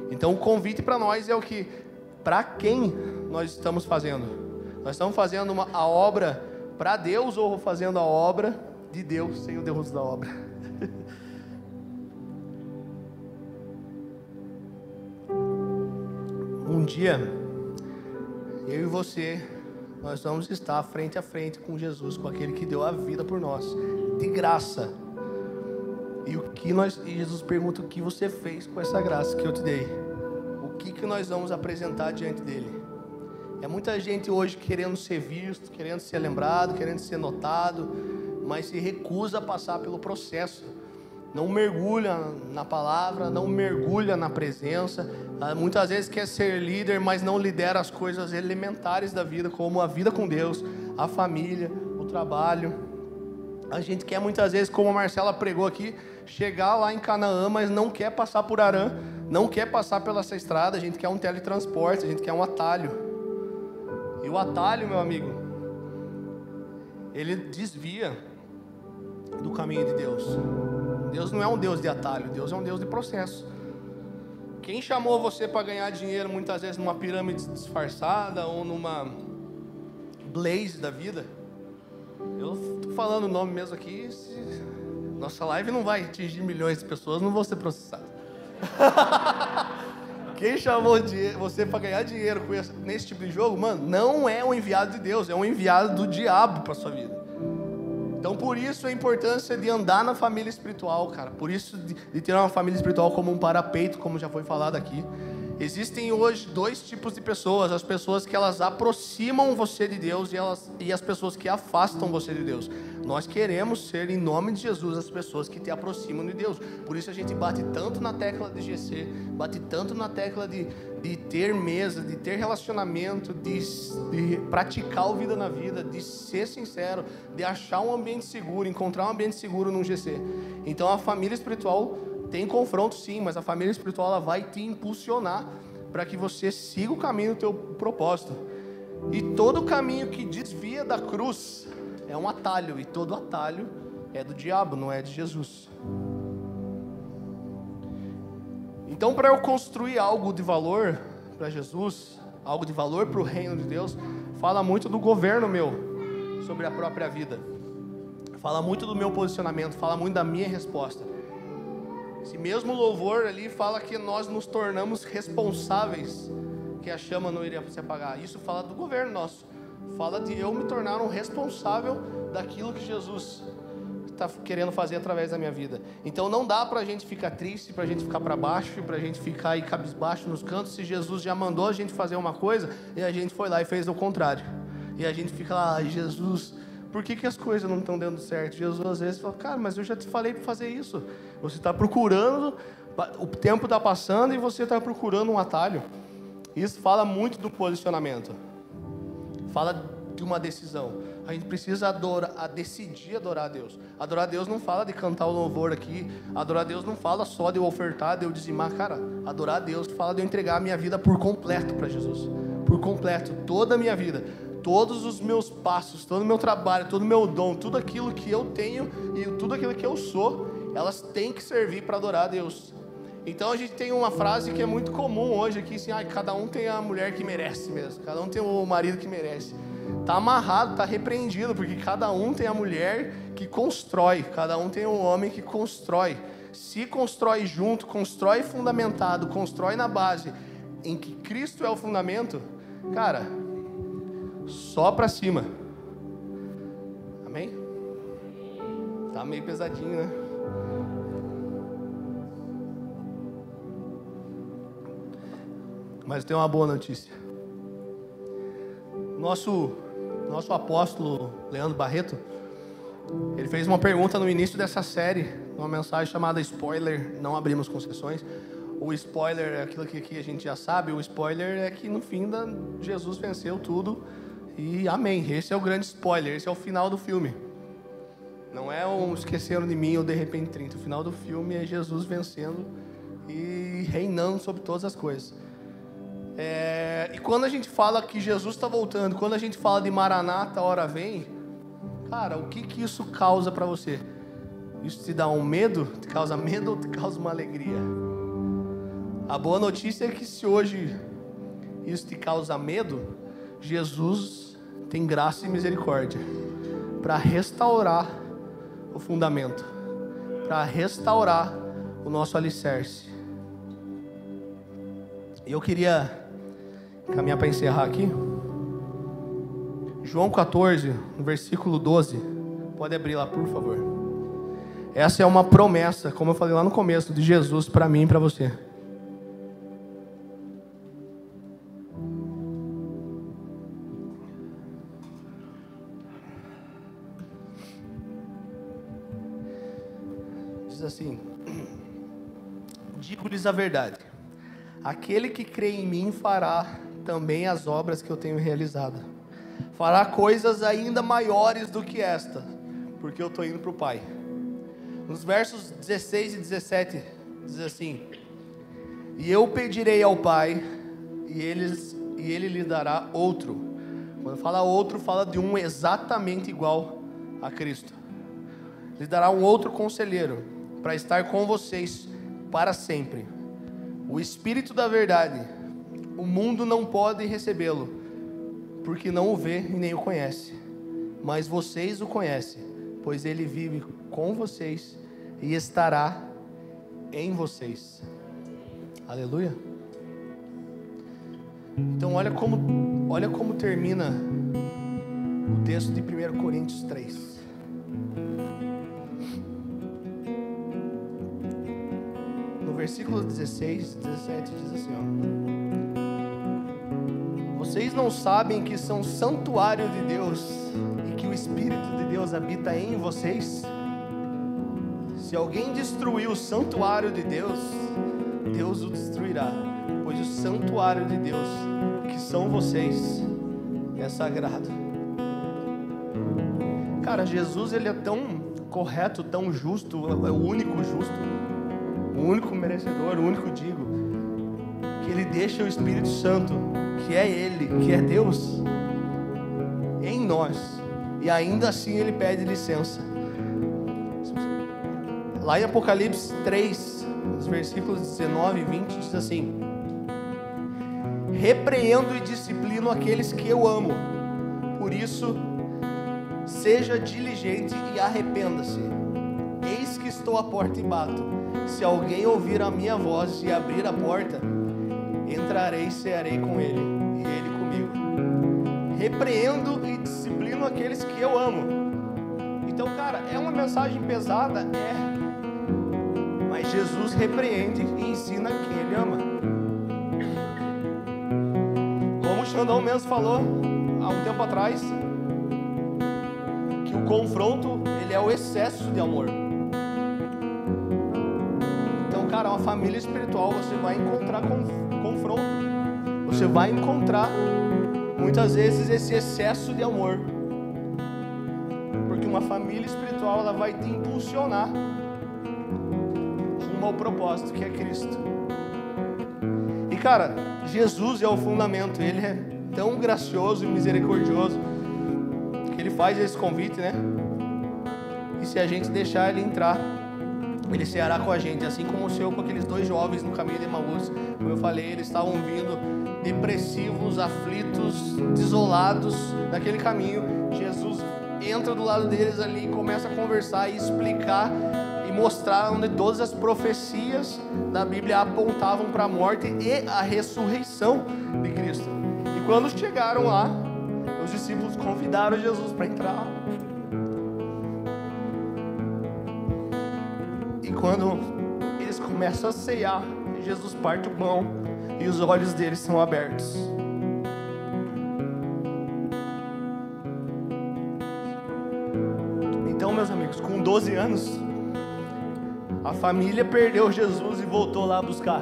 Então, o convite para nós é o que, para quem nós estamos fazendo? Nós estamos fazendo uma, a obra para Deus ou fazendo a obra de Deus sem o Deus da obra? Um dia, eu e você nós vamos estar frente a frente com Jesus, com aquele que deu a vida por nós, de graça. E o que nós, e Jesus pergunta o que você fez com essa graça que eu te dei. O que que nós vamos apresentar diante dele? É muita gente hoje querendo ser visto, querendo ser lembrado, querendo ser notado, mas se recusa a passar pelo processo não mergulha na palavra, não mergulha na presença. Ah, muitas vezes quer ser líder, mas não lidera as coisas elementares da vida, como a vida com Deus, a família, o trabalho. A gente quer muitas vezes, como a Marcela pregou aqui, chegar lá em Canaã, mas não quer passar por Arã, não quer passar pela essa estrada, a gente quer um teletransporte, a gente quer um atalho. E o atalho, meu amigo, ele desvia do caminho de Deus. Deus não é um Deus de atalho, Deus é um Deus de processo. Quem chamou você para ganhar dinheiro muitas vezes numa pirâmide disfarçada ou numa blaze da vida? Eu estou falando o nome mesmo aqui. Nossa live não vai atingir milhões de pessoas, não vou ser processado. Quem chamou você para ganhar dinheiro nesse tipo de jogo, mano, não é um enviado de Deus, é um enviado do diabo para sua vida. Então, por isso a importância de andar na família espiritual, cara. Por isso de, de ter uma família espiritual como um parapeito, como já foi falado aqui. Existem hoje dois tipos de pessoas: as pessoas que elas aproximam você de Deus e, elas, e as pessoas que afastam você de Deus. Nós queremos ser, em nome de Jesus, as pessoas que te aproximam de Deus. Por isso a gente bate tanto na tecla de GC, bate tanto na tecla de, de ter mesa, de ter relacionamento, de, de praticar o vida na vida, de ser sincero, de achar um ambiente seguro, encontrar um ambiente seguro num GC. Então a família espiritual tem confronto sim, mas a família espiritual ela vai te impulsionar para que você siga o caminho do teu propósito. E todo caminho que desvia da cruz é um atalho, e todo atalho é do diabo, não é de Jesus. Então, para eu construir algo de valor para Jesus, algo de valor para o reino de Deus, fala muito do governo meu sobre a própria vida, fala muito do meu posicionamento, fala muito da minha resposta. Se mesmo louvor ali fala que nós nos tornamos responsáveis, que a chama não iria se apagar, isso fala do governo nosso, fala de eu me tornar um responsável daquilo que Jesus está querendo fazer através da minha vida. Então não dá para a gente ficar triste, para a gente ficar para baixo, para a gente ficar aí cabisbaixo nos cantos, se Jesus já mandou a gente fazer uma coisa e a gente foi lá e fez o contrário. E a gente fica lá, ah, Jesus, por que, que as coisas não estão dando certo? Jesus às vezes fala, cara, mas eu já te falei para fazer isso. Você está procurando, o tempo está passando e você está procurando um atalho. Isso fala muito do posicionamento. Fala de uma decisão. A gente precisa adorar, a decidir adorar a Deus. Adorar a Deus não fala de cantar o louvor aqui. Adorar a Deus não fala só de eu ofertar, de eu dizimar. Cara, adorar a Deus fala de eu entregar a minha vida por completo para Jesus. Por completo, toda a minha vida. todos os meus passos, todo o meu trabalho, todo o meu dom, tudo aquilo que eu tenho e tudo aquilo que eu sou, elas têm que servir para adorar a Deus. Então a gente tem uma frase que é muito comum hoje aqui, assim, ah, cada um tem a mulher que merece mesmo, cada um tem o marido que merece. Tá amarrado, tá repreendido, porque cada um tem a mulher que constrói, cada um tem o homem que constrói. Se constrói junto, constrói fundamentado, constrói na base em que Cristo é o fundamento, cara, só para cima. Amém? Tá meio pesadinho, né? Mas tem uma boa notícia. Nosso nosso apóstolo Leandro Barreto, ele fez uma pergunta no início dessa série, uma mensagem chamada Spoiler, não abrimos concessões. O spoiler é aquilo que aqui a gente já sabe, o spoiler é que no fim da Jesus venceu tudo e amém. Esse é o grande spoiler, esse é o final do filme. Não é um esqueceram de mim ou de repente 30. O final do filme é Jesus vencendo e reinando sobre todas as coisas. É, e quando a gente fala que Jesus está voltando, quando a gente fala de Maranata, a hora vem, cara, o que que isso causa para você? Isso te dá um medo? Te causa medo ou te causa uma alegria? A boa notícia é que se hoje isso te causa medo, Jesus tem graça e misericórdia para restaurar o fundamento, para restaurar o nosso alicerce. E eu queria caminhar para encerrar aqui. João 14, no versículo 12. Pode abrir lá, por favor. Essa é uma promessa, como eu falei lá no começo, de Jesus para mim e para você. Diz assim: Digo-lhes a verdade. Aquele que crê em mim fará também as obras que eu tenho realizado. Fará coisas ainda maiores do que esta, porque eu estou indo para o Pai. Nos versos 16 e 17 diz assim: E eu pedirei ao Pai, e, eles, e ele lhe dará outro. Quando fala outro, fala de um exatamente igual a Cristo. Lhe dará um outro conselheiro para estar com vocês para sempre. O Espírito da Verdade o mundo não pode recebê-lo, porque não o vê e nem o conhece. Mas vocês o conhecem, pois ele vive com vocês e estará em vocês. Aleluia. Então olha como olha como termina o texto de 1 Coríntios 3. No versículo 16, 17 diz assim, ó. Vocês não sabem que são santuário de Deus e que o Espírito de Deus habita em vocês? Se alguém destruir o santuário de Deus, Deus o destruirá, pois o santuário de Deus, que são vocês, é sagrado. Cara, Jesus ele é tão correto, tão justo, é o único justo, o único merecedor, o único digo, ele deixa o Espírito Santo que é Ele, que é Deus, em nós, e ainda assim Ele pede licença. Lá em Apocalipse 3, nos versículos 19 e 20, diz assim: Repreendo e disciplino aqueles que eu amo, por isso, seja diligente e arrependa-se. Eis que estou à porta e bato. Se alguém ouvir a minha voz e abrir a porta, entrarei e cearei com ele, e ele comigo. Repreendo e disciplino aqueles que eu amo. Então, cara, é uma mensagem pesada? É. Mas Jesus repreende e ensina quem ele ama. Como o Xandão mesmo falou há um tempo atrás, que o confronto ele é o excesso de amor. Cara, uma família espiritual você vai encontrar confronto. Você vai encontrar muitas vezes esse excesso de amor. Porque uma família espiritual ela vai te impulsionar rumo ao propósito que é Cristo. E cara, Jesus é o fundamento, ele é tão gracioso e misericordioso que ele faz esse convite, né? E se a gente deixar ele entrar, ele ceará com a gente, assim como o Senhor com aqueles dois jovens no caminho de Emaús. Como eu falei, eles estavam vindo depressivos, aflitos, desolados naquele caminho. Jesus entra do lado deles ali e começa a conversar e explicar e mostrar onde todas as profecias da Bíblia apontavam para a morte e a ressurreição de Cristo. E quando chegaram lá, os discípulos convidaram Jesus para entrar. Quando eles começam a ceiar, Jesus parte o pão e os olhos deles são abertos. Então, meus amigos, com 12 anos, a família perdeu Jesus e voltou lá buscar.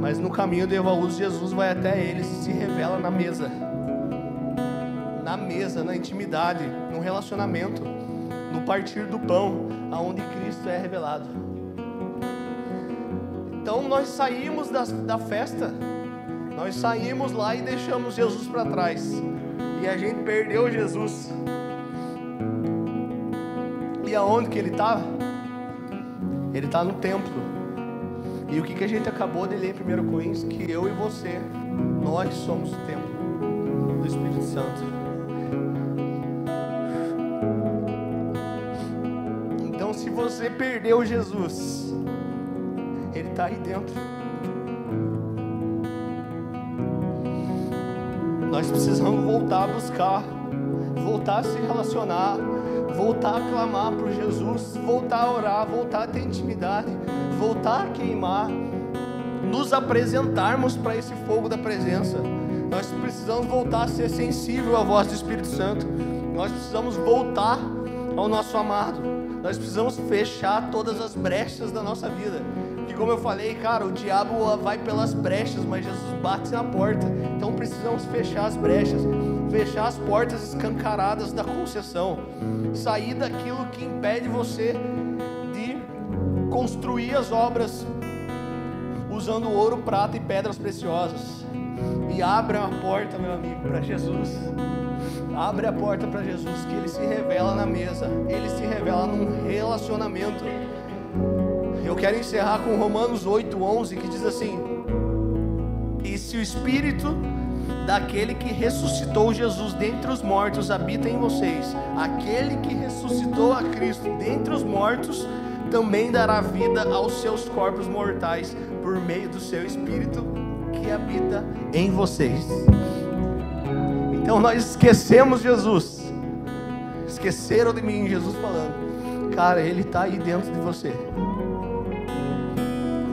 Mas no caminho de Evaús, Jesus vai até eles e se revela na mesa. Na mesa, na intimidade, no relacionamento, no partir do pão, aonde Cristo é revelado. Então nós saímos da, da festa, nós saímos lá e deixamos Jesus para trás. E a gente perdeu Jesus. E aonde que ele está? Ele está no templo. E o que, que a gente acabou de ler em 1 Coríntios? Que eu e você, nós somos o templo do Espírito Santo. Você perdeu Jesus, Ele está aí dentro. Nós precisamos voltar a buscar, voltar a se relacionar, voltar a clamar por Jesus, voltar a orar, voltar a ter intimidade, voltar a queimar, nos apresentarmos para esse fogo da presença. Nós precisamos voltar a ser sensível à voz do Espírito Santo. Nós precisamos voltar ao nosso amado. Nós precisamos fechar todas as brechas da nossa vida. Que como eu falei, cara, o diabo vai pelas brechas, mas Jesus bate na porta. Então precisamos fechar as brechas, fechar as portas escancaradas da concessão, sair daquilo que impede você de construir as obras usando ouro, prata e pedras preciosas. E abra a porta, meu amigo, para Jesus. Abre a porta para Jesus, que Ele se revela na mesa, Ele se revela num relacionamento. Eu quero encerrar com Romanos 8:11 que diz assim: E se o Espírito daquele que ressuscitou Jesus dentre os mortos habita em vocês, aquele que ressuscitou a Cristo dentre os mortos também dará vida aos seus corpos mortais por meio do seu Espírito que habita em vocês. Então nós esquecemos Jesus. Esqueceram de mim, Jesus falando. Cara, Ele está aí dentro de você.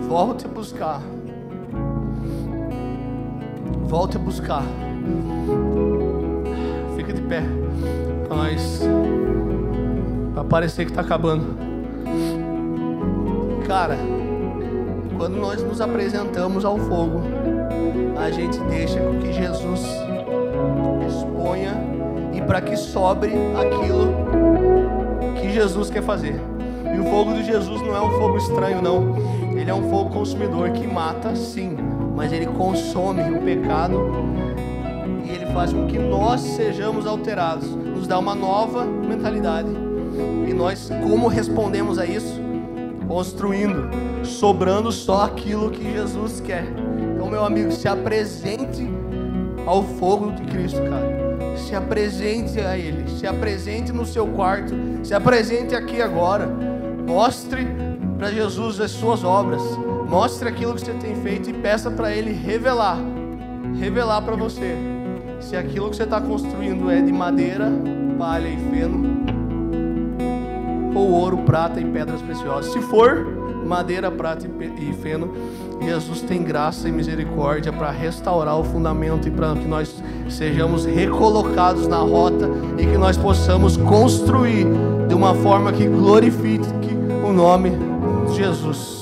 Volte a buscar. Volte a buscar. Fica de pé. Nós. Para parecer que está acabando. Cara, quando nós nos apresentamos ao fogo, a gente deixa com que Jesus para que sobre aquilo que Jesus quer fazer. E o fogo de Jesus não é um fogo estranho, não. Ele é um fogo consumidor que mata, sim, mas ele consome o pecado e ele faz com que nós sejamos alterados, nos dá uma nova mentalidade. E nós, como respondemos a isso? Construindo, sobrando só aquilo que Jesus quer. Então, meu amigo, se apresente ao fogo de Cristo, cara. Se apresente a Ele, se apresente no seu quarto, se apresente aqui agora. Mostre para Jesus as suas obras, mostre aquilo que você tem feito e peça para Ele revelar, revelar para você se aquilo que você está construindo é de madeira, palha e feno, ou ouro, prata e pedras preciosas. Se for madeira, prata e feno, Jesus tem graça e misericórdia para restaurar o fundamento e para que nós sejamos recolocados na rota e que nós possamos construir de uma forma que glorifique o nome de Jesus.